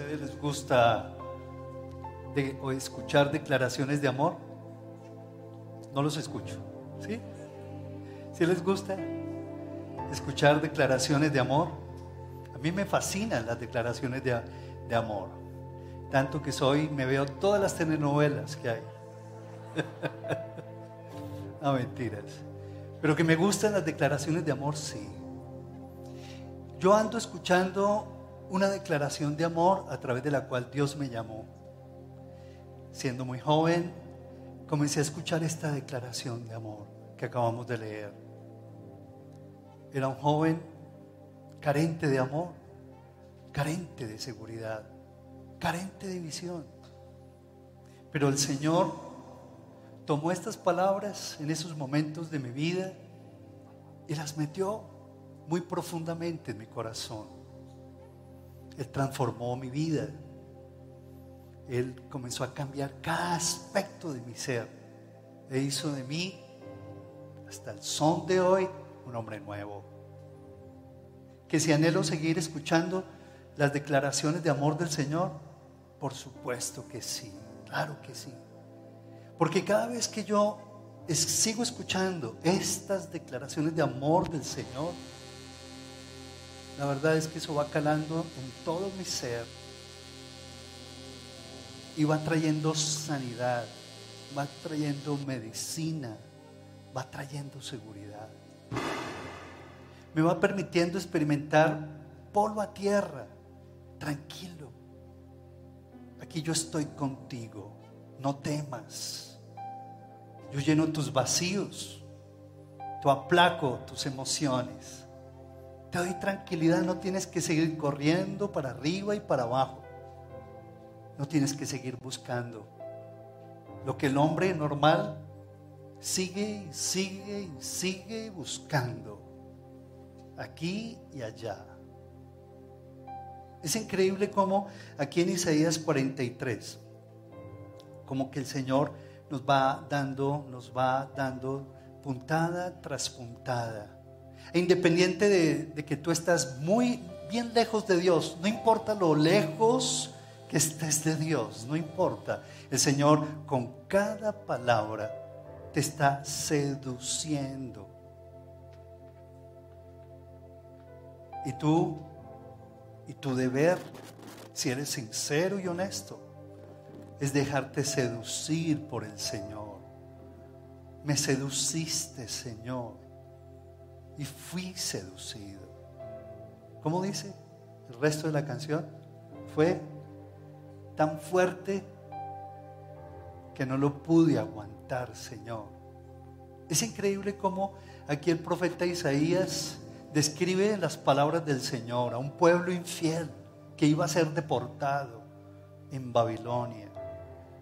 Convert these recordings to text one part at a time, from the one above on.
ustedes les gusta o escuchar declaraciones de amor? No los escucho. ¿Sí? ¿Sí les gusta escuchar declaraciones de amor? A mí me fascinan las declaraciones de, de amor. Tanto que soy, me veo todas las telenovelas que hay. no mentiras. Pero que me gustan las declaraciones de amor, sí. Yo ando escuchando una declaración de amor a través de la cual Dios me llamó. Siendo muy joven, comencé a escuchar esta declaración de amor que acabamos de leer. Era un joven carente de amor, carente de seguridad, carente de visión. Pero el Señor tomó estas palabras en esos momentos de mi vida y las metió muy profundamente en mi corazón. Él transformó mi vida. Él comenzó a cambiar cada aspecto de mi ser. E hizo de mí, hasta el son de hoy, un hombre nuevo. Que si anhelo seguir escuchando las declaraciones de amor del Señor, por supuesto que sí, claro que sí. Porque cada vez que yo sigo escuchando estas declaraciones de amor del Señor, la verdad es que eso va calando en todo mi ser y va trayendo sanidad, va trayendo medicina, va trayendo seguridad. Me va permitiendo experimentar polvo a tierra, tranquilo. Aquí yo estoy contigo, no temas. Yo lleno tus vacíos, tu aplaco tus emociones te doy tranquilidad, no tienes que seguir corriendo para arriba y para abajo. No tienes que seguir buscando. Lo que el hombre normal sigue y sigue y sigue buscando. Aquí y allá. Es increíble como aquí en Isaías 43, como que el Señor nos va dando, nos va dando puntada tras puntada e independiente de, que tú estás muy bien lejos de Dios, no importa lo lejos que estés de Dios, no importa. El Señor con cada palabra te está seduciendo. Y tú, y tu deber, si eres sincero y honesto, es dejarte seducir por el Señor. Me seduciste, Señor y fui seducido. ¿Cómo dice el resto de la canción? Fue tan fuerte que no lo pude aguantar, Señor. Es increíble cómo aquí el profeta Isaías describe las palabras del Señor a un pueblo infiel que iba a ser deportado en Babilonia,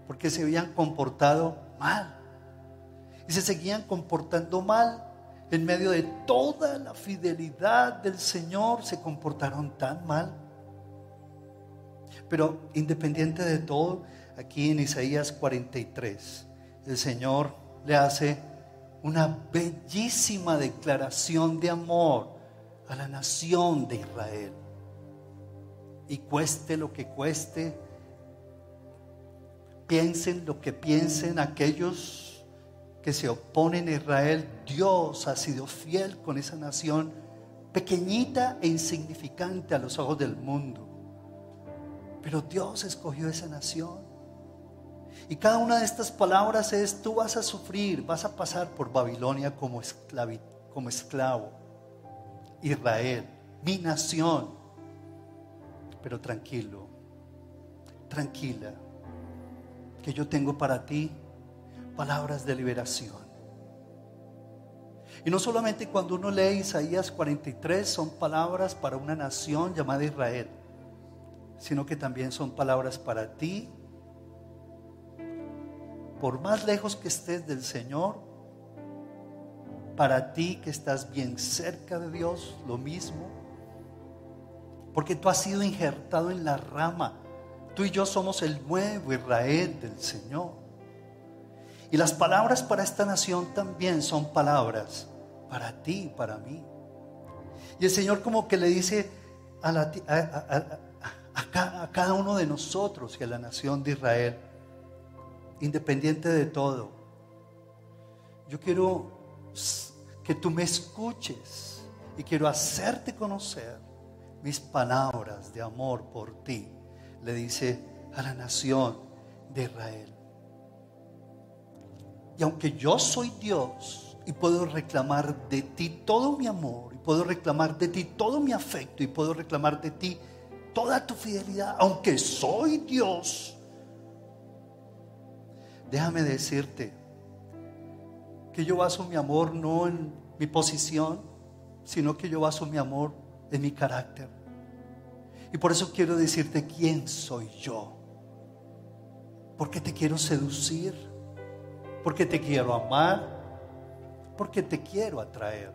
porque se habían comportado mal. Y se seguían comportando mal en medio de toda la fidelidad del Señor, se comportaron tan mal. Pero independiente de todo, aquí en Isaías 43, el Señor le hace una bellísima declaración de amor a la nación de Israel. Y cueste lo que cueste, piensen lo que piensen aquellos que se oponen a Israel, Dios ha sido fiel con esa nación pequeñita e insignificante a los ojos del mundo. Pero Dios escogió esa nación. Y cada una de estas palabras es, tú vas a sufrir, vas a pasar por Babilonia como, como esclavo. Israel, mi nación. Pero tranquilo, tranquila, que yo tengo para ti palabras de liberación. Y no solamente cuando uno lee Isaías 43 son palabras para una nación llamada Israel, sino que también son palabras para ti. Por más lejos que estés del Señor, para ti que estás bien cerca de Dios, lo mismo. Porque tú has sido injertado en la rama. Tú y yo somos el nuevo Israel del Señor. Y las palabras para esta nación también son palabras para ti para mí. Y el Señor como que le dice a a cada uno de nosotros y a la nación de Israel, independiente de todo. Yo quiero que tú me escuches y quiero hacerte conocer mis palabras de amor por ti, le dice a la nación de Israel. Y aunque yo soy Dios y puedo reclamar de ti todo mi amor, y puedo reclamar de ti todo mi afecto, y puedo reclamar de ti toda tu fidelidad, aunque soy Dios, déjame decirte que yo baso mi amor no en mi posición, sino que yo baso mi amor en mi carácter. Y por eso quiero decirte quién soy yo. Porque te quiero seducir, porque te quiero amar, porque te quiero atraer.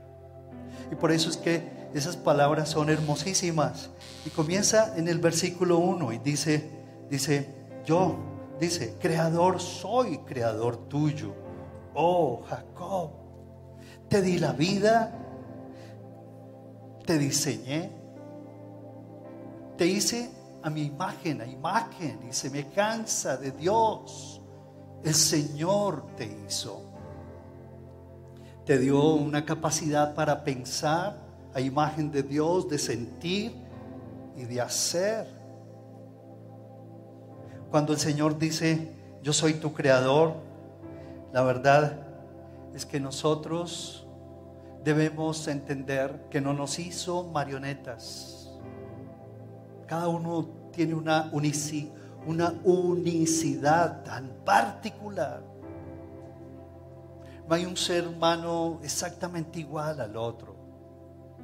Y por eso es que esas palabras son hermosísimas. Y comienza en el versículo 1 y dice, dice, yo, dice, creador soy, creador tuyo. Oh, Jacob, te di la vida, te diseñé, te hice a mi imagen, a imagen y semejanza de Dios. El Señor te hizo. Te dio una capacidad para pensar a imagen de Dios, de sentir y de hacer. Cuando el Señor dice, yo soy tu creador, la verdad es que nosotros debemos entender que no nos hizo marionetas. Cada uno tiene una, una unicidad tan particular. No hay un ser humano exactamente igual al otro.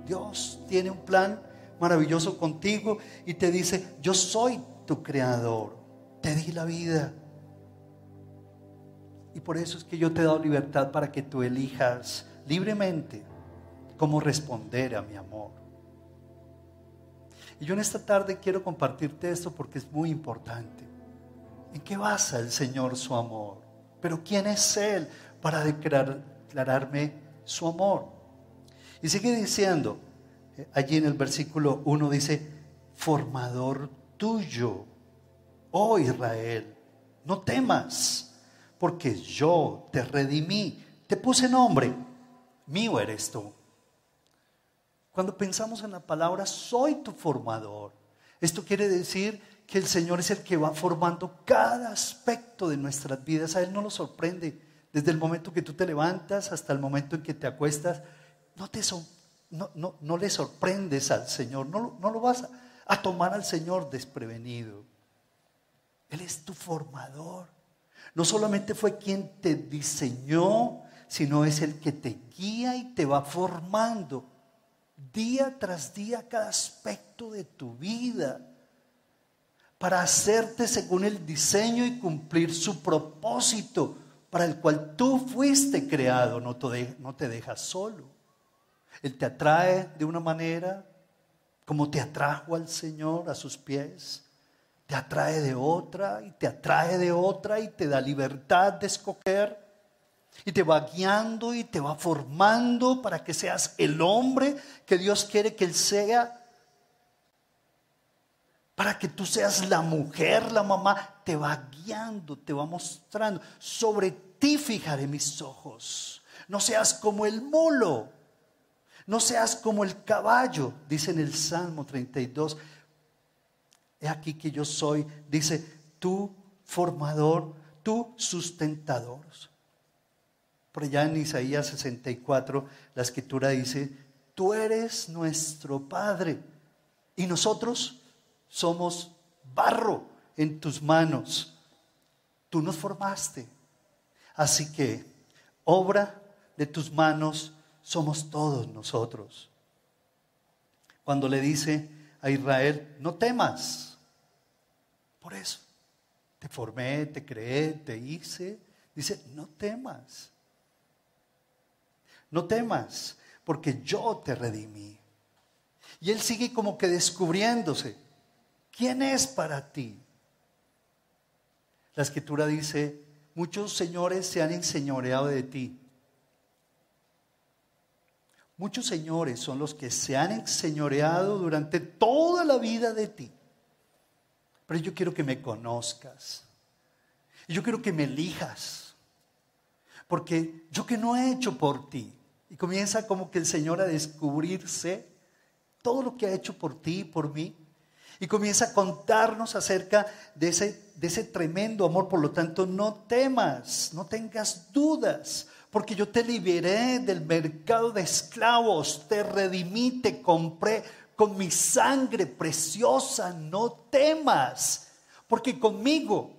Dios tiene un plan maravilloso contigo y te dice, yo soy tu creador, te di la vida. Y por eso es que yo te he dado libertad para que tú elijas libremente cómo responder a mi amor. Y yo en esta tarde quiero compartirte esto porque es muy importante. ¿En qué basa el Señor su amor? Pero ¿quién es Él para declararme su amor? Y sigue diciendo, eh, allí en el versículo 1 dice, formador tuyo, oh Israel, no temas, porque yo te redimí, te puse nombre, mío eres tú. Cuando pensamos en la palabra, soy tu formador. Esto quiere decir que el Señor es el que va formando cada aspecto de nuestras vidas. A Él no lo sorprende. Desde el momento que tú te levantas hasta el momento en que te acuestas, no, te no, no, no le sorprendes al Señor, no, no lo vas a, a tomar al Señor desprevenido. Él es tu formador. No solamente fue quien te diseñó, sino es el que te guía y te va formando día tras día cada aspecto de tu vida para hacerte según el diseño y cumplir su propósito para el cual tú fuiste creado, no te, dejas solo. Él te atrae de una manera como te atrajo al Señor a sus pies, te atrae de otra y te atrae de otra y te da libertad de escoger y te va guiando y te va formando para que seas el hombre que Dios quiere que Él sea. Para que tú seas la mujer, la mamá, te va guiando, te va mostrando. Sobre ti fijaré mis ojos. No seas como el mulo, no seas como el caballo, dice en el Salmo 32. He aquí que yo soy, dice, tu formador, tu sustentador. Por allá en Isaías 64, la escritura dice, tú eres nuestro Padre y nosotros somos barro en tus manos. Tú nos formaste. Así que obra de tus manos somos todos nosotros. Cuando le dice a Israel, no temas. Por eso, te formé, te creé, te hice. Dice, no temas. No temas, porque yo te redimí. Y él sigue como que descubriéndose. ¿Quién es para ti? La escritura dice, muchos señores se han enseñoreado de ti. Muchos señores son los que se han enseñoreado durante toda la vida de ti. pero yo quiero que me conozcas. Y yo quiero que me elijas. Porque yo que no he hecho por ti. Y comienza como que el Señor a descubrirse todo lo que ha hecho por ti y por mí. Y comienza a contarnos acerca de ese, de ese tremendo amor. Por lo tanto, no temas, no tengas dudas, porque yo te liberé del mercado de esclavos, te redimí, te compré con mi sangre preciosa, no temas, porque conmigo,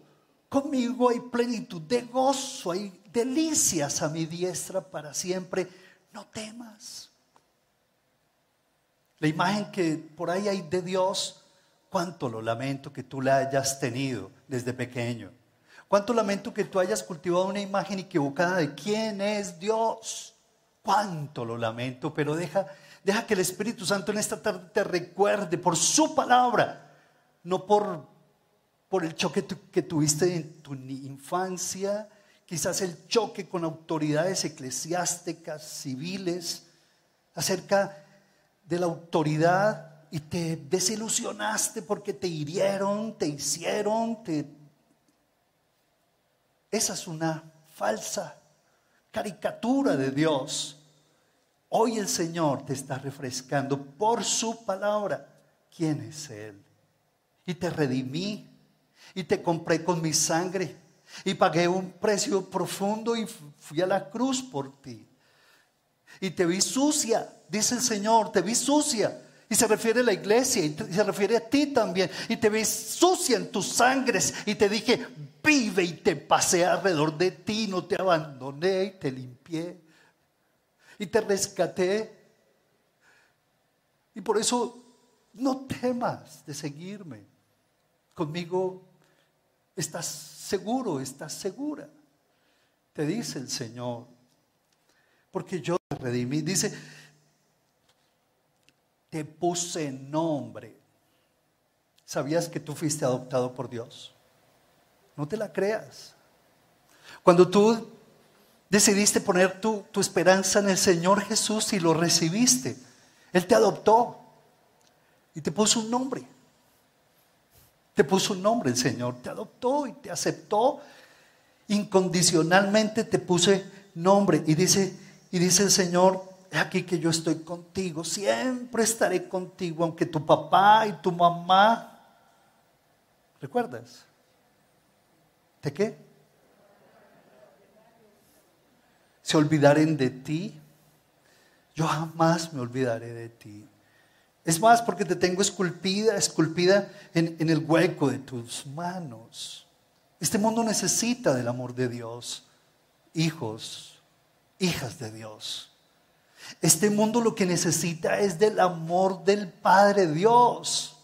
conmigo hay plenitud de gozo, hay delicias a mi diestra para siempre, no temas. La imagen que por ahí hay de Dios, cuánto lo lamento que tú la hayas tenido desde pequeño. Cuánto lamento que tú hayas cultivado una imagen equivocada de quién es Dios. Cuánto lo lamento, pero deja Deja que el Espíritu Santo en esta tarde te recuerde por su palabra, no por, por el choque que tuviste en tu infancia, quizás el choque con autoridades eclesiásticas, civiles, acerca de la autoridad y te desilusionaste porque te hirieron, te hicieron, te... Esa es una falsa caricatura de Dios. Hoy el Señor te está refrescando por su palabra. ¿Quién es Él? Y te redimí y te compré con mi sangre y pagué un precio profundo y fui a la cruz por ti. Y te vi sucia, dice el Señor, te vi sucia. Y se refiere a la iglesia y se refiere a ti también. Y te vi sucia en tus sangres y te dije, vive y te pasé alrededor de ti, no te abandoné y te limpié y te rescaté. Y por eso no temas de seguirme. Conmigo estás seguro, estás segura. Te dice el Señor. Porque yo te redimí. Dice, te puse nombre. ¿Sabías que tú fuiste adoptado por Dios? No te la creas. Cuando tú Decidiste poner tu, esperanza en el Señor Jesús y lo recibiste. Él te adoptó y te puso un nombre. Te puso un nombre el Señor, te adoptó y te aceptó. Incondicionalmente te puse nombre. Y dice, y dice el Señor, aquí que yo estoy contigo, siempre estaré contigo, aunque tu papá y tu mamá, ¿recuerdas? ¿De qué? se olvidaren de ti, yo jamás me olvidaré de ti. Es más, porque te tengo esculpida, esculpida en, en, el hueco de tus manos. Este mundo necesita del amor de Dios. Hijos, hijas de Dios. Este mundo lo que necesita es del amor del Padre Dios.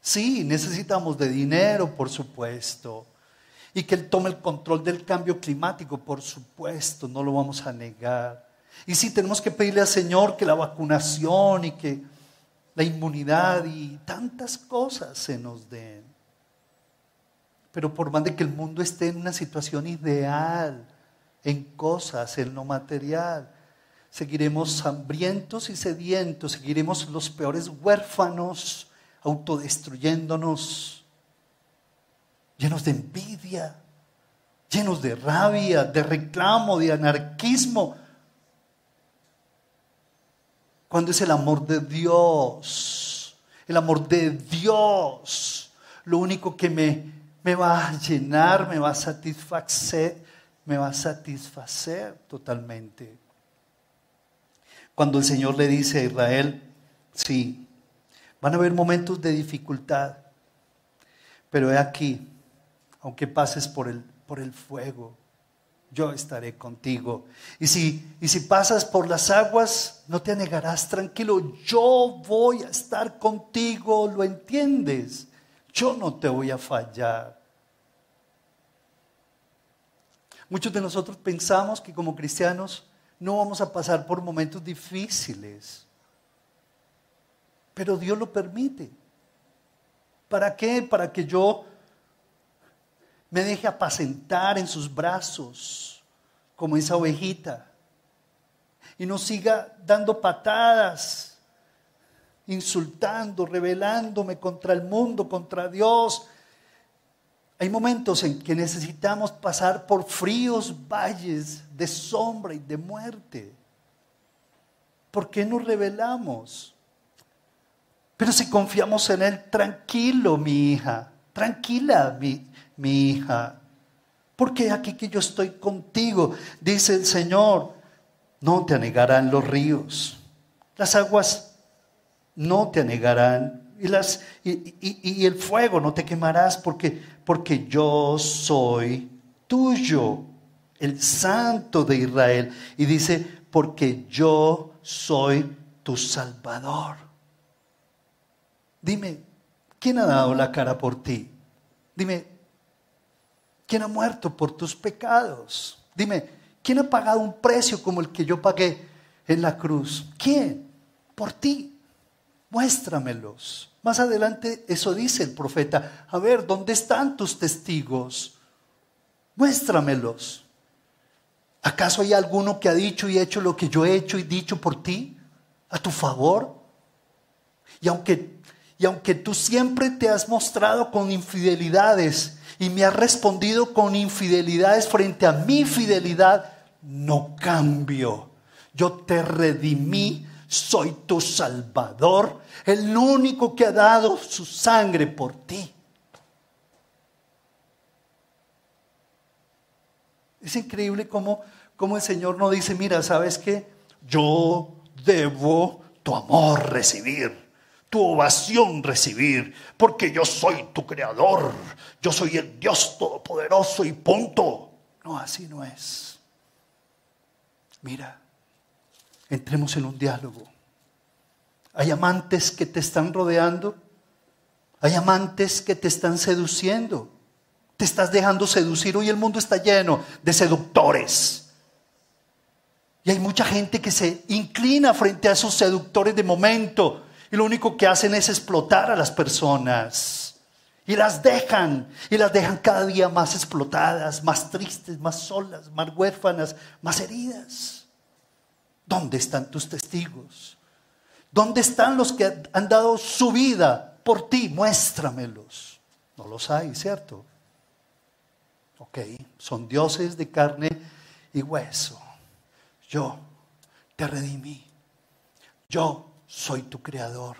Sí, necesitamos de dinero, por supuesto y que Él tome el control del cambio climático, por supuesto, no lo vamos a negar. Y sí, tenemos que pedirle al Señor que la vacunación y que la inmunidad y tantas cosas se nos den. Pero por más de que el mundo esté en una situación ideal, en cosas, en lo material, seguiremos hambrientos y sedientos, seguiremos los peores huérfanos, autodestruyéndonos llenos de envidia, llenos de rabia, de reclamo, de anarquismo. Cuando es el amor de Dios, el amor de Dios, lo único que me, me va a llenar, me va a satisfacer, me va a satisfacer totalmente. Cuando el Señor le dice a Israel, sí, van a haber momentos de dificultad, pero he aquí, aunque pases por el, por el fuego, yo estaré contigo. Y si, y si pasas por las aguas, no te anegarás, tranquilo, yo voy a estar contigo, ¿lo entiendes? Yo no te voy a fallar. Muchos de nosotros pensamos que como cristianos no vamos a pasar por momentos difíciles, pero Dios lo permite. ¿Para qué? Para que yo me deje apacentar en sus brazos como esa ovejita y no siga dando patadas insultando, rebelándome contra el mundo, contra Dios. Hay momentos en que necesitamos pasar por fríos valles de sombra y de muerte. ¿Por qué nos rebelamos? Pero si confiamos en Él, tranquilo, mi hija, tranquila, mi, mi hija. Porque aquí que yo estoy contigo, dice el Señor, no te anegarán los ríos, las aguas no te anegarán y, las, y, el fuego no te quemarás porque, porque yo soy tuyo, el santo de Israel. Y dice, porque yo soy tu salvador. Dime, ¿quién ha dado la cara por ti? Dime, ¿quién ha muerto por tus pecados? Dime, ¿quién ha pagado un precio como el que yo pagué en la cruz? ¿Quién? Por ti. Muéstramelos. Más adelante eso dice el profeta. A ver, ¿dónde están tus testigos? Muéstramelos. ¿Acaso hay alguno que ha dicho y hecho lo que yo he hecho y dicho por ti? ¿A tu favor? Y aunque, y aunque tú siempre te has mostrado con infidelidades y me has respondido con infidelidades frente a mi fidelidad, no cambio. Yo te redimí, soy tu salvador, el único que ha dado su sangre por ti. Es increíble cómo, el Señor no dice, mira, ¿sabes qué? Yo debo tu amor recibir, tu ovación recibir, porque yo soy tu creador, yo soy el Dios todopoderoso y punto. No, así no es. Mira, entremos en un diálogo. Hay amantes que te están rodeando, hay amantes que te están seduciendo. Te estás dejando seducir. Hoy el mundo está lleno de seductores. Y hay mucha gente que se inclina frente a esos seductores de momento y lo único que hacen es explotar a las personas. Y las dejan, y las dejan cada día más explotadas, más tristes, más solas, más huérfanas, más heridas. ¿Dónde están tus testigos? ¿Dónde están los que han dado su vida por ti? Muéstramelos. No los hay, ¿cierto? Ok, son dioses de carne y hueso. Yo te redimí. Yo soy tu creador.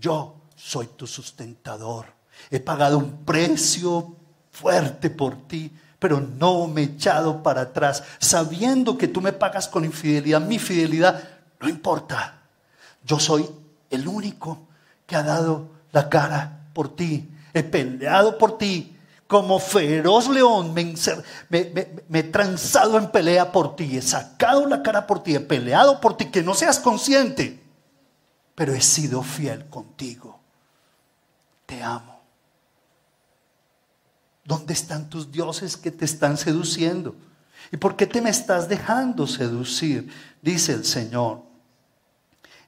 Yo soy tu sustentador. He pagado un precio fuerte por ti, pero no me he echado para atrás, sabiendo que tú me pagas con infidelidad. Mi fidelidad no importa. Yo soy el único que ha dado la cara por ti. He peleado por ti como feroz león me, he transado en pelea por ti, he sacado la cara por ti, he peleado por ti, que no seas consciente, pero he sido fiel contigo. Te amo. ¿Dónde están tus dioses que te están seduciendo? ¿Y por qué te me estás dejando seducir? Dice el Señor.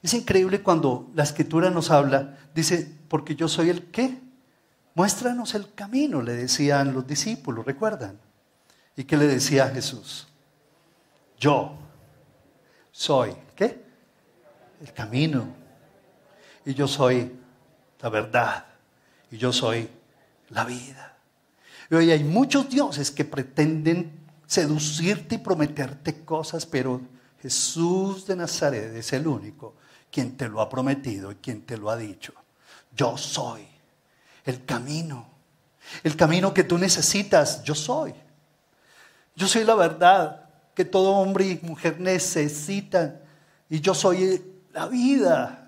Es increíble cuando la escritura nos habla, dice, porque yo soy el qué? Muéstranos el camino, le decían los discípulos, ¿recuerdan? ¿Y qué le decía Jesús? Yo soy, ¿qué? El camino. Y yo soy la verdad. Y yo soy la vida. Y hoy hay muchos dioses que pretenden seducirte y prometerte cosas, pero Jesús de Nazaret es el único quien te lo ha prometido y quien te lo ha dicho. Yo soy el camino. El camino que tú necesitas, yo soy. Yo soy la verdad que todo hombre y mujer necesitan. Y yo soy la vida.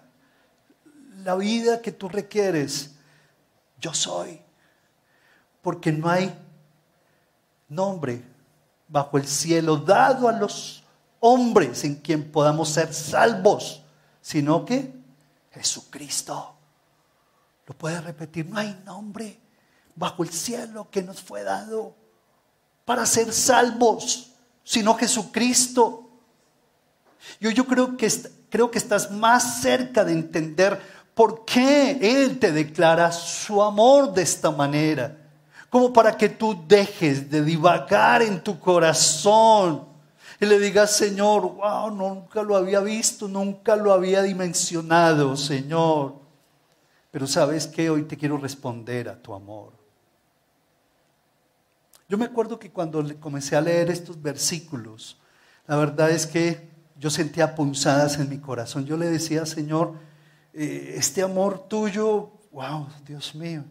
La vida que tú requieres. Yo soy. Porque no hay nombre bajo el cielo dado a los hombres en quien podamos ser salvos, sino que Jesucristo. Lo puede repetir, no hay nombre bajo el cielo que nos fue dado para ser salvos, sino Jesucristo. Yo, yo creo, que, creo que estás más cerca de entender por qué Él te declara su amor de esta manera, como para que tú dejes de divagar en tu corazón Y le digas, Señor, wow, nunca lo había visto, nunca lo había dimensionado, Señor. Pero sabes que hoy te quiero responder a tu amor. Yo me acuerdo que cuando comencé a leer estos versículos, la verdad es que yo sentía punzadas en mi corazón. Yo le decía, Señor, eh, este amor tuyo, wow, Dios mío.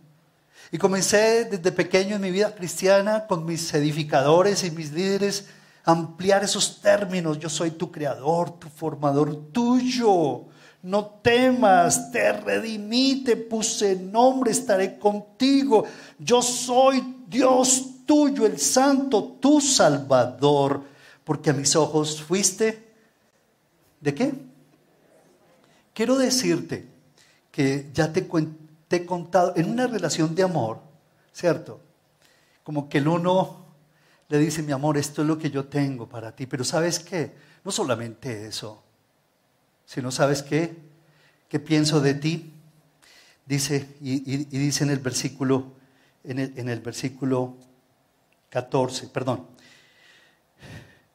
Y comencé desde pequeño en mi vida cristiana con mis edificadores y mis líderes ampliar esos términos. Yo soy tu creador, tu formador tuyo. No temas, te redimí, te puse nombre, estaré contigo. Yo soy Dios tuyo, el santo, tu salvador. Porque a mis ojos fuiste, ¿de qué? Quiero decirte que ya te, he contado, en una relación de amor, ¿cierto? Como que el uno le dice, mi amor, esto es lo que yo tengo para ti. Pero ¿sabes qué? No solamente eso, sino ¿sabes qué? ¿Qué pienso de ti? Dice, y, dice en el versículo, en el versículo 14, perdón,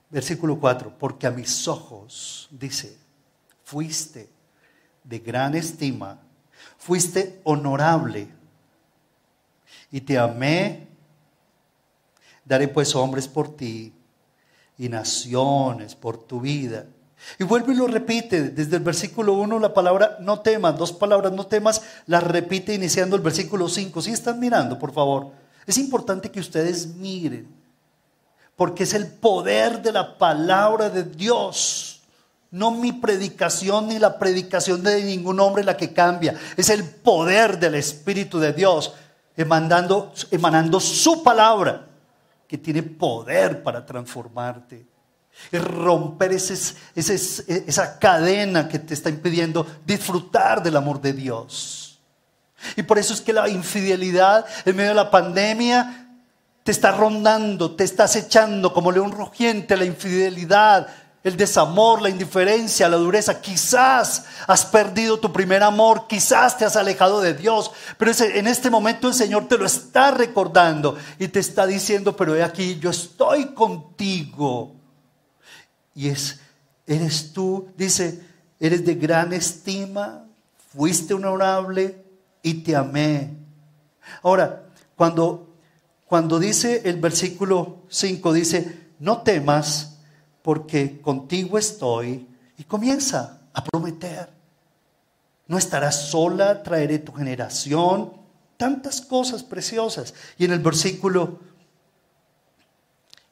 versículo 4, porque a mis ojos, dice, fuiste de gran estima, fuiste honorable y te amé Daré pues hombres por ti y naciones por tu vida. Y vuelve y lo repite desde el versículo 1 la palabra no temas, dos palabras no temas, las repite iniciando el versículo 5. Si están mirando, por favor, es importante que ustedes miren, porque es el poder de la palabra de Dios. No mi predicación ni la predicación de ningún hombre la que cambia. Es el poder del Espíritu de Dios emanando, emanando su palabra que tiene poder para transformarte. Es romper esa cadena que te está impidiendo disfrutar del amor de Dios. Y por eso es que la infidelidad en medio de la pandemia te está rondando, te está acechando como león rugiente, la infidelidad, el desamor, la indiferencia, la dureza. Quizás has perdido tu primer amor, quizás te has alejado de Dios, pero en este momento el Señor te lo está recordando y te está diciendo, pero he aquí, yo estoy contigo. Y es, eres tú, dice, eres de gran estima, fuiste honorable y te amé. Ahora, cuando, cuando dice el versículo 5, dice, no temas, porque contigo estoy. Y comienza a prometer. No estarás sola, traeré tu generación, tantas cosas preciosas. Y en el versículo,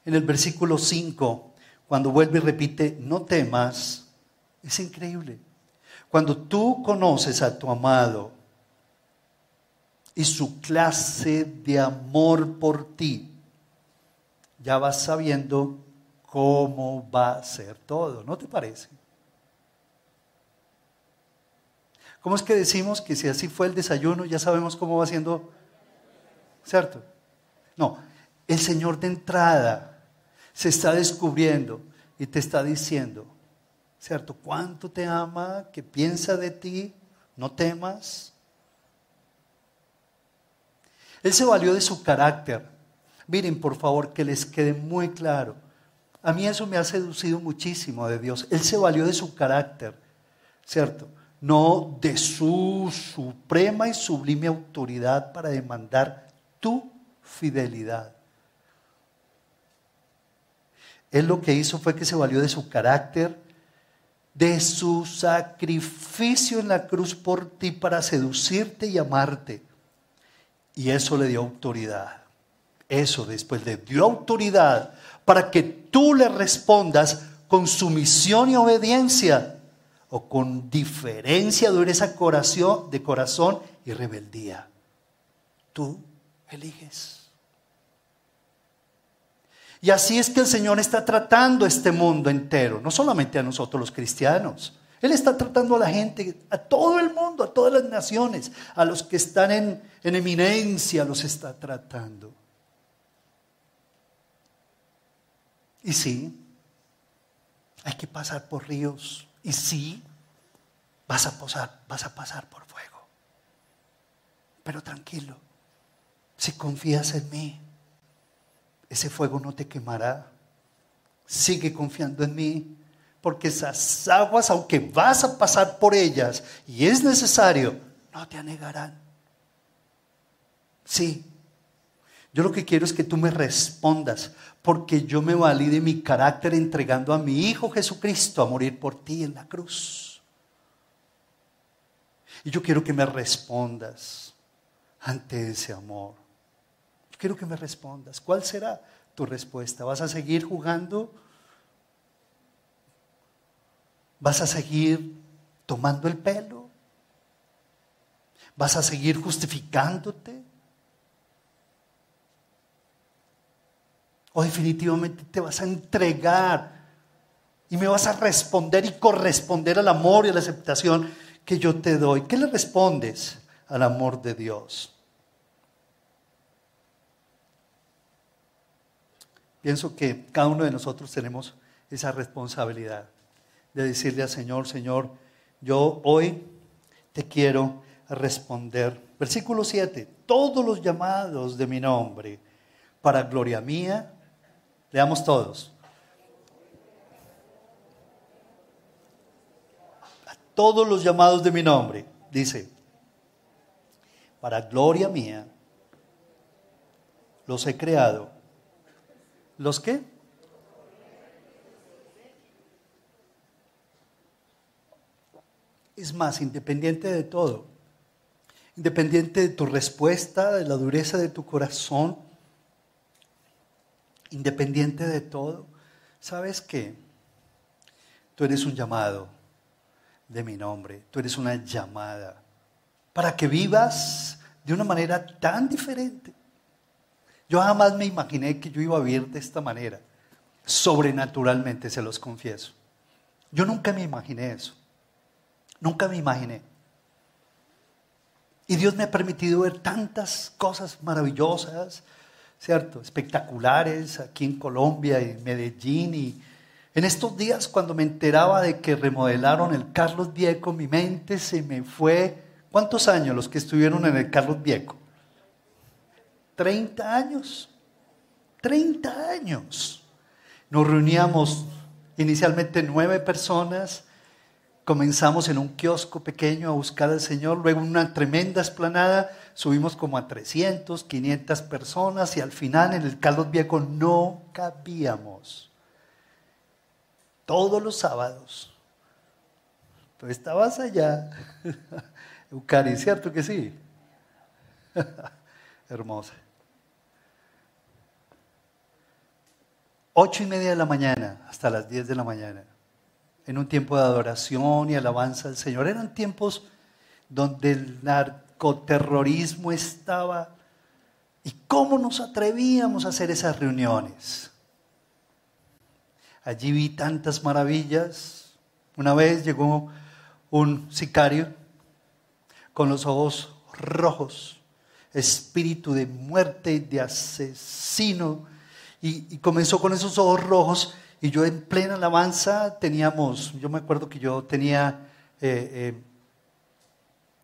en el versículo 5, cuando vuelve y repite, no temas, es increíble. Cuando tú conoces a tu amado y su clase de amor por ti, ya vas sabiendo cómo va a ser todo, ¿no te parece? ¿Cómo es que decimos que si así fue el desayuno, ya sabemos cómo va siendo? ¿Cierto? No, el Señor de entrada se está descubriendo y te está diciendo, ¿cierto? ¿Cuánto te ama? ¿Qué piensa de ti? No temas. Él se valió de su carácter. Miren, por favor, que les quede muy claro. A mí eso me ha seducido muchísimo de Dios. Él se valió de su carácter, ¿cierto? No de su suprema y sublime autoridad para demandar tu fidelidad. Él lo que hizo fue que se valió de su carácter, de su sacrificio en la cruz por ti para seducirte y amarte. Y eso le dio autoridad. Eso después le dio autoridad para que tú le respondas con sumisión y obediencia o con diferencia, dureza de corazón y rebeldía. Tú eliges. Y así es que el Señor está tratando este mundo entero, no solamente a nosotros los cristianos. Él está tratando a la gente, a todo el mundo, a todas las naciones, a los que están en, en eminencia, los está tratando. Y sí, hay que pasar por ríos. Y sí, vas a pasar, vas a pasar por fuego. Pero tranquilo, si confías en mí, ese fuego no te quemará, Sigue confiando en mí, porque esas aguas, aunque vas a pasar por ellas y es necesario, no te anegarán. Sí, yo lo que quiero es que tú me respondas, porque yo me valí de mi carácter entregando a mi Hijo Jesucristo a morir por ti en la cruz. Y yo quiero que me respondas ante ese amor. Yo quiero que me respondas. ¿Cuál será tu respuesta? ¿Vas a seguir jugando? ¿Vas a seguir tomando el pelo? ¿Vas a seguir justificándote? ¿O definitivamente te vas a entregar y me vas a responder y corresponder al amor y a la aceptación que yo te doy? ¿Qué le respondes al amor de Dios? Pienso que cada uno de nosotros tenemos esa responsabilidad de decirle al Señor, Señor, yo hoy te quiero responder. Versículo 7, todos los llamados de mi nombre para gloria mía, leamos todos. A todos los llamados de mi nombre, dice, para gloria mía, los he creado. ¿Los qué? Es más, independiente de todo, independiente de tu respuesta, de la dureza de tu corazón, independiente de todo, ¿sabes qué? Tú eres un llamado de mi nombre, tú eres una llamada para que vivas de una manera tan diferente. Yo jamás me imaginé que yo iba a vivir de esta manera, sobrenaturalmente, se los confieso. Yo nunca me imaginé eso. Nunca me imaginé. Y Dios me ha permitido ver tantas cosas maravillosas, ¿cierto? Espectaculares aquí en Colombia y Medellín. Y en estos días cuando me enteraba de que remodelaron el Carlos Vieco, mi mente se me fue. ¿Cuántos años los que estuvieron en el Carlos Vieco? 30 años. 30 años. Nos reuníamos inicialmente nueve personas Comenzamos en un kiosco pequeño a buscar al Señor, luego una tremenda esplanada subimos como a 300, 500 personas y al final en el Carlos Viejo no cabíamos. Todos los sábados. Tú estabas allá, Eucari, ¿cierto que sí? Hermosa. Ocho y media de la mañana hasta las diez de la mañana en un tiempo de adoración y alabanza al Señor. Eran tiempos donde el narcoterrorismo estaba. ¿Y cómo nos atrevíamos a hacer esas reuniones? Allí vi tantas maravillas. Una vez llegó un sicario con los ojos rojos, espíritu de muerte de asesino, y, y comenzó con esos ojos rojos y yo en plena alabanza teníamos, yo me acuerdo que yo tenía eh, eh,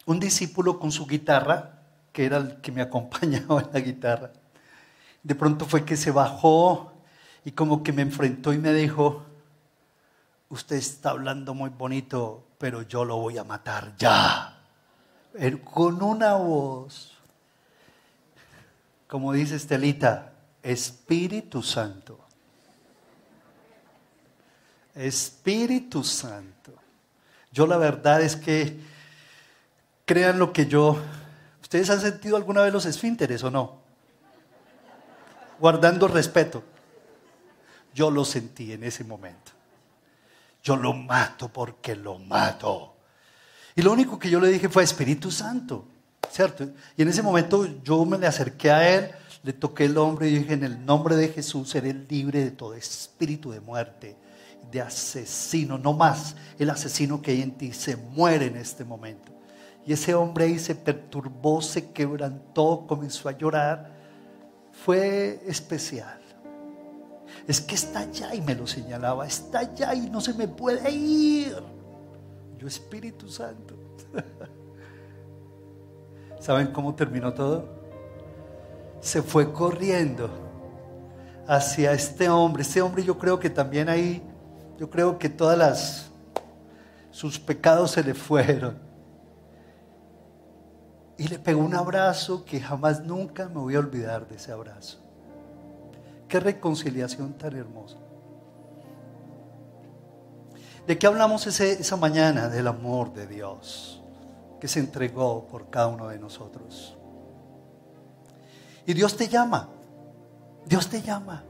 un discípulo con su guitarra, que era el que me acompañaba en la guitarra. De pronto fue que se bajó y como que me enfrentó y me dijo, usted está hablando muy bonito, pero yo lo voy a matar ya. con una voz, como dice Estelita, Espíritu Santo. Espíritu Santo. Yo la verdad es que, crean lo que yo, ¿ustedes han sentido alguna vez los esfínteres o no? Guardando respeto. Yo lo sentí en ese momento. Yo lo mato porque lo mato. Y lo único que yo le dije fue Espíritu Santo, ¿cierto? Y en ese momento yo me le acerqué a él, le toqué el hombro y dije, en el nombre de Jesús seré libre de todo espíritu de muerte de asesino, no más el asesino que hay en ti se muere en este momento. Y ese hombre ahí se perturbó, se quebrantó, comenzó a llorar. Fue especial. Es que está allá y me lo señalaba, está allá y no se me puede ir. Yo Espíritu Santo. ¿Saben cómo terminó todo? Se fue corriendo hacia este hombre. Este hombre yo creo que también ahí, yo creo que todas las, sus pecados se le fueron. Y le pegó un abrazo que jamás nunca me voy a olvidar de ese abrazo. Qué reconciliación tan hermosa. ¿De qué hablamos esa mañana? Del amor de Dios que se entregó por cada uno de nosotros. Y Dios te llama. Dios te llama.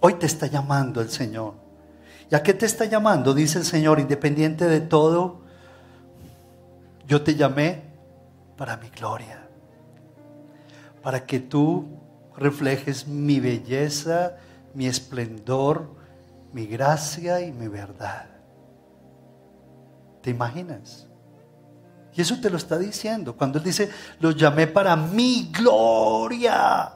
Hoy te está llamando el Señor. ¿Y a qué te está llamando? Dice el Señor, independiente de todo, yo te llamé para mi gloria. Para que tú reflejes mi belleza, mi esplendor, mi gracia y mi verdad. ¿Te imaginas? Y eso te lo está diciendo. Cuando Él dice, los llamé para mi gloria.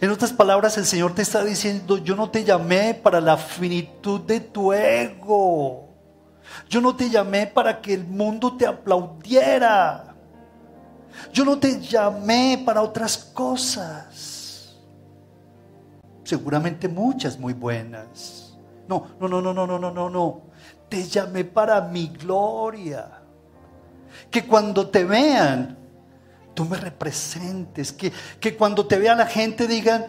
En otras palabras, el Señor te está diciendo, yo no te llamé para la finitud de tu ego. Yo no te llamé para que el mundo te aplaudiera. Yo no te llamé para otras cosas. Seguramente muchas muy buenas. No, no, no, no, no, no, no, no, no. Te llamé para mi gloria que cuando te vean, tú me representes, que, que cuando te vea la gente digan,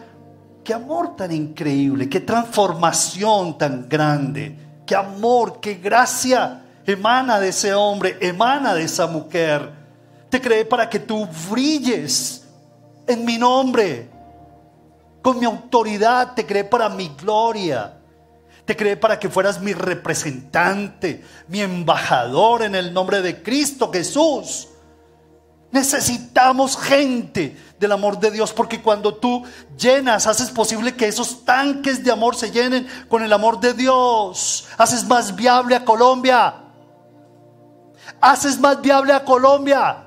qué amor tan increíble, qué transformación tan grande, qué amor, qué gracia emana de ese hombre, emana de esa mujer. Te creé para que tú brilles en mi nombre, con mi autoridad, te creé para mi gloria. Te creé para que fueras mi representante, mi embajador en el nombre de Cristo Jesús. Necesitamos gente del amor de Dios porque cuando tú llenas, haces posible que esos tanques de amor se llenen con el amor de Dios. Haces más viable a Colombia. Haces más viable a Colombia.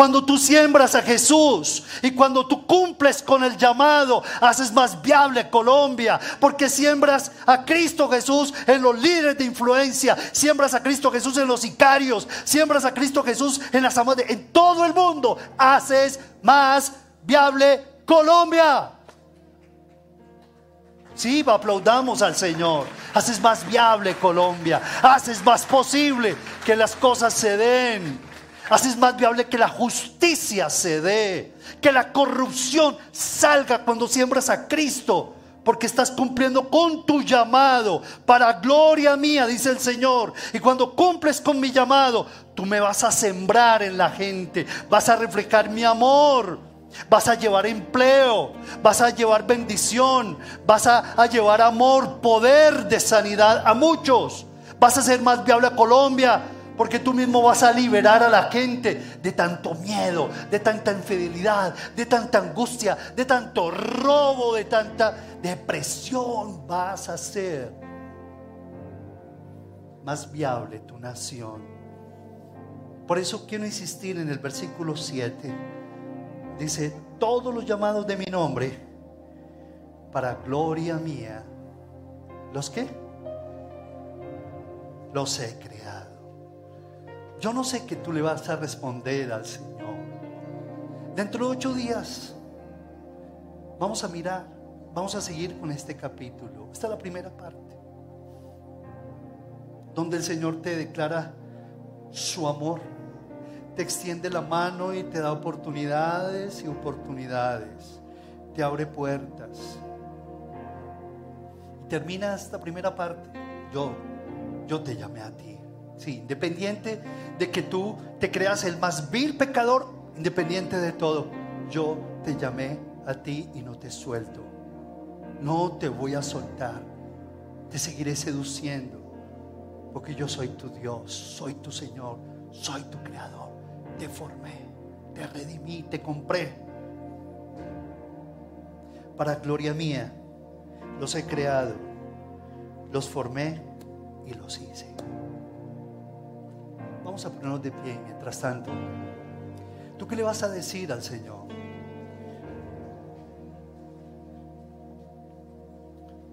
Cuando tú siembras a Jesús y cuando tú cumples con el llamado, haces más viable Colombia, porque siembras a Cristo Jesús en los líderes de influencia, siembras a Cristo Jesús en los sicarios, siembras a Cristo Jesús en las amas en todo el mundo, haces más viable Colombia. Sí, aplaudamos al Señor. Haces más viable Colombia. Haces más posible que las cosas se den. Así es más viable que la justicia se dé, que la corrupción salga cuando siembras a Cristo, porque estás cumpliendo con tu llamado para gloria mía, dice el Señor. Y cuando cumples con mi llamado, tú me vas a sembrar en la gente, vas a reflejar mi amor. Vas a llevar empleo, vas a llevar bendición, vas a, a llevar amor, poder de sanidad a muchos. Vas a ser más viable a Colombia, porque tú mismo vas a liberar a la gente de tanto miedo, de tanta infidelidad, de tanta angustia, de tanto robo, de tanta depresión. Vas a ser más viable tu nación. Por eso quiero insistir en el versículo 7. Dice, todos los llamados de mi nombre, para gloria mía, ¿los qué? Los he creado. Yo no sé qué tú le vas a responder al Señor. Dentro de ocho días vamos a mirar, vamos a seguir con este capítulo. Esta es la primera parte, donde el Señor te declara su amor, te extiende la mano y te da oportunidades y oportunidades, te abre puertas. termina esta primera parte. Yo, yo te llamé a ti. Sí, independiente de que tú te creas el más vil pecador, independiente de todo, yo te llamé a ti y no te suelto. No te voy a soltar. Te seguiré seduciendo. Porque yo soy tu Dios, soy tu Señor, soy tu creador. Te formé, te redimí, te compré. Para gloria mía, los he creado, los formé y los hice. A ponernos de pie mientras tanto. ¿Tú qué le vas a decir al Señor?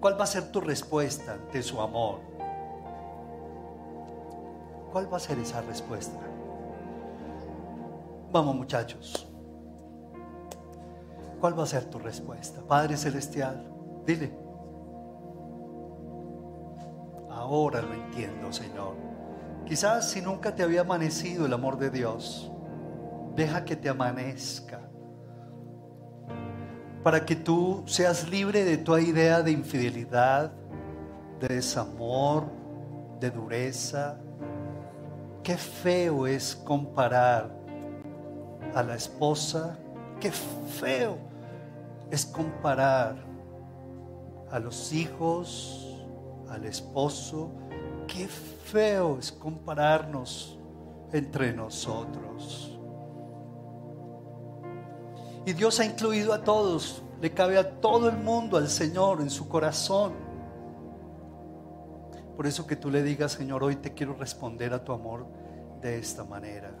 ¿Cuál va a ser tu respuesta ante su amor? ¿Cuál va a ser esa respuesta? Vamos muchachos. ¿Cuál va a ser tu respuesta? Padre Celestial, dile. Ahora lo entiendo, Señor. Quizás si nunca te había amanecido el amor de Dios, deja que te amanezca. Para que tú seas libre de toda idea de infidelidad, de desamor, de dureza. Qué feo es comparar a la esposa. Qué feo es comparar a los hijos, al esposo. Qué feo es compararnos entre nosotros. Y Dios ha incluido a todos, le cabe a todo el mundo, al Señor en su corazón. Por eso que tú le digas, Señor, hoy te quiero responder a tu amor de esta manera.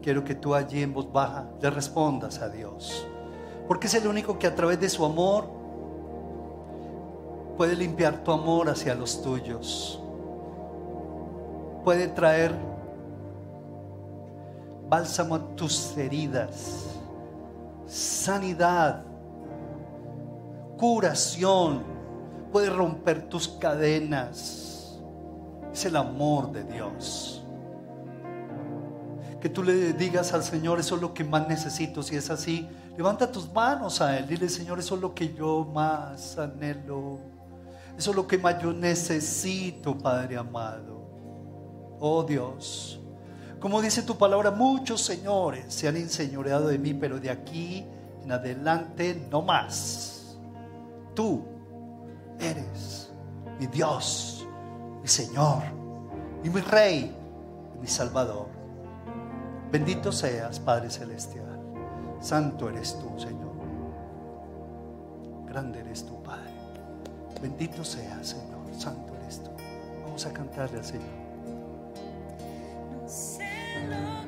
Quiero que tú allí en voz baja le respondas a Dios. Porque es el único que a través de su amor puede limpiar tu amor hacia los tuyos. Puede traer bálsamo a tus heridas sanidad, curación, puede romper tus cadenas. Es el amor de Dios. Que tú le digas al Señor, eso es lo que más necesito. Si es así, levanta tus manos a Él. Dile, Señor, eso es lo que yo más anhelo. Eso es lo que más yo necesito, Padre amado. Oh Dios. Como dice tu palabra, muchos señores se han enseñoreado de mí, pero de aquí en adelante no más. Tú eres mi Dios, mi Señor y mi Rey y mi Salvador. Bendito seas, Padre Celestial. Santo eres tú, Señor. Grande eres tú, Padre. Bendito seas, Señor. Santo eres tú. Vamos a cantarle al Señor. Dentro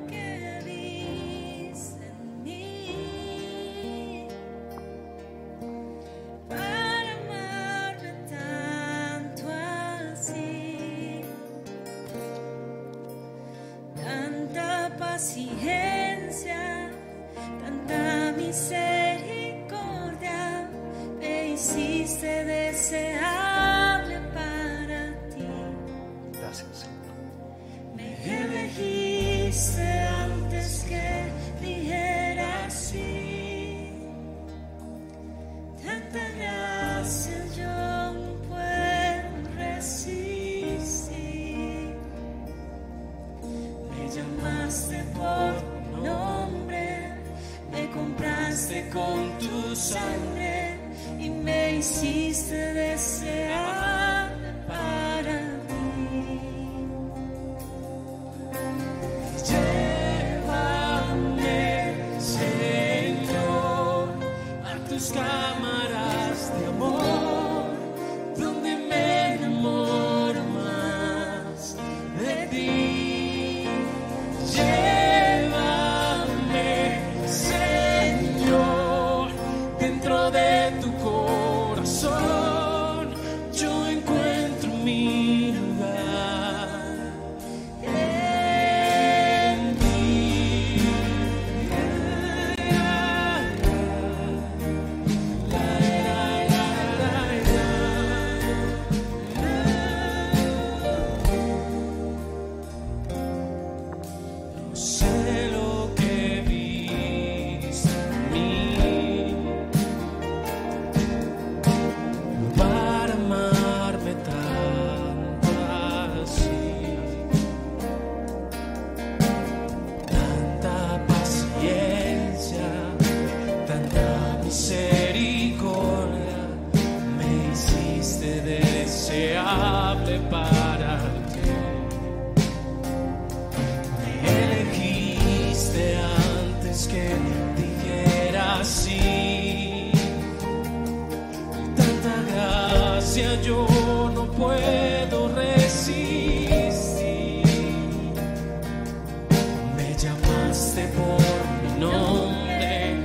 por mi nombre,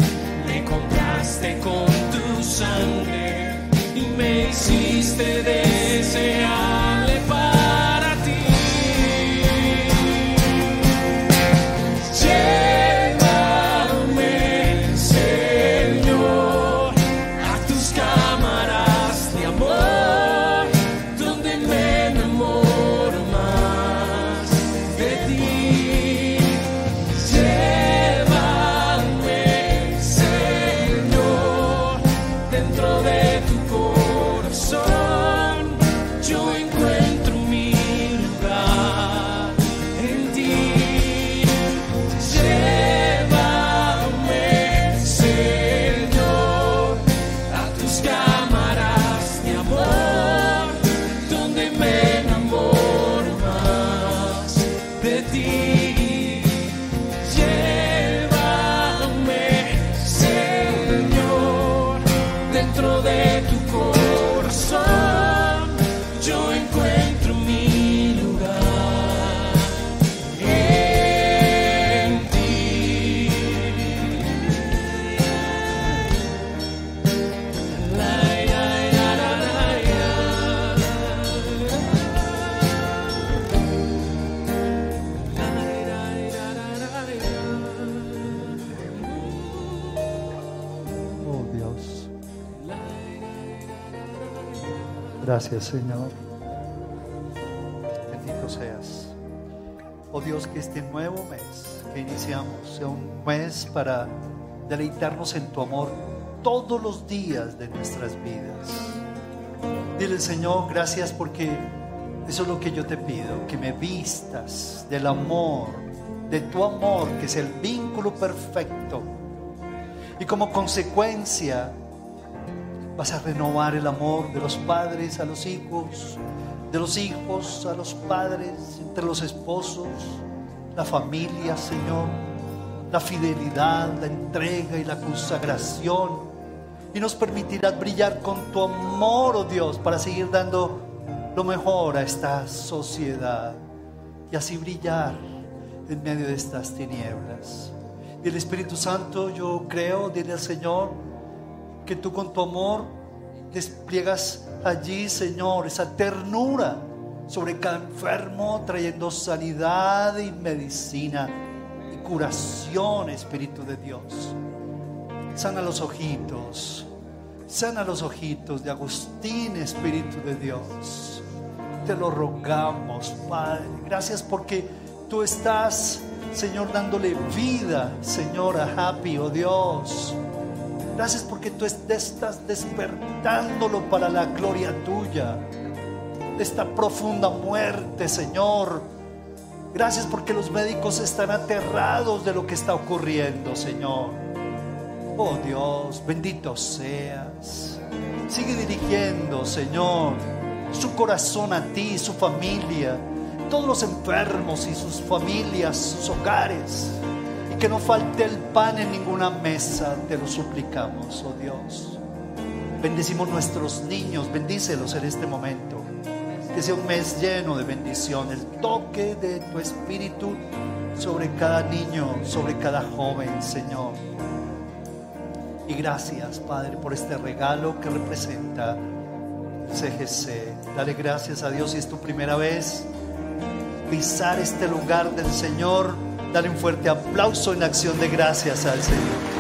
me compraste con tu sangre y me hiciste de Gracias Señor. Bendito seas. Oh Dios, que este nuevo mes que iniciamos sea un mes para deleitarnos en tu amor todos los días de nuestras vidas. Dile Señor, gracias porque eso es lo que yo te pido, que me vistas del amor, de tu amor, que es el vínculo perfecto. Y como consecuencia vas a renovar el amor de los padres a los hijos, de los hijos a los padres, entre los esposos, la familia, Señor, la fidelidad, la entrega y la consagración. Y nos permitirás brillar con tu amor, oh Dios, para seguir dando lo mejor a esta sociedad y así brillar en medio de estas tinieblas. Y el Espíritu Santo, yo creo, dile al Señor, que tú con tu amor despliegas allí, Señor, esa ternura sobre cada enfermo, trayendo sanidad y medicina y curación, Espíritu de Dios. Sana los ojitos, sana los ojitos de Agustín, Espíritu de Dios. Te lo rogamos, Padre. Gracias porque tú estás, Señor, dándole vida, Señor, a Happy, oh Dios. Gracias porque tú estás despertándolo para la gloria tuya. De esta profunda muerte, Señor. Gracias porque los médicos están aterrados de lo que está ocurriendo, Señor. Oh Dios, bendito seas. Sigue dirigiendo, Señor, su corazón a ti, su familia, todos los enfermos y sus familias, sus hogares que no falte el pan en ninguna mesa, te lo suplicamos, oh Dios. Bendecimos nuestros niños, bendícelos en este momento. Que sea un mes lleno de bendición, el toque de tu espíritu sobre cada niño, sobre cada joven, Señor. Y gracias, Padre, por este regalo que representa CGC. Dale gracias a Dios si es tu primera vez pisar este lugar del Señor Dale un fuerte aplauso en acción de gracias al Señor.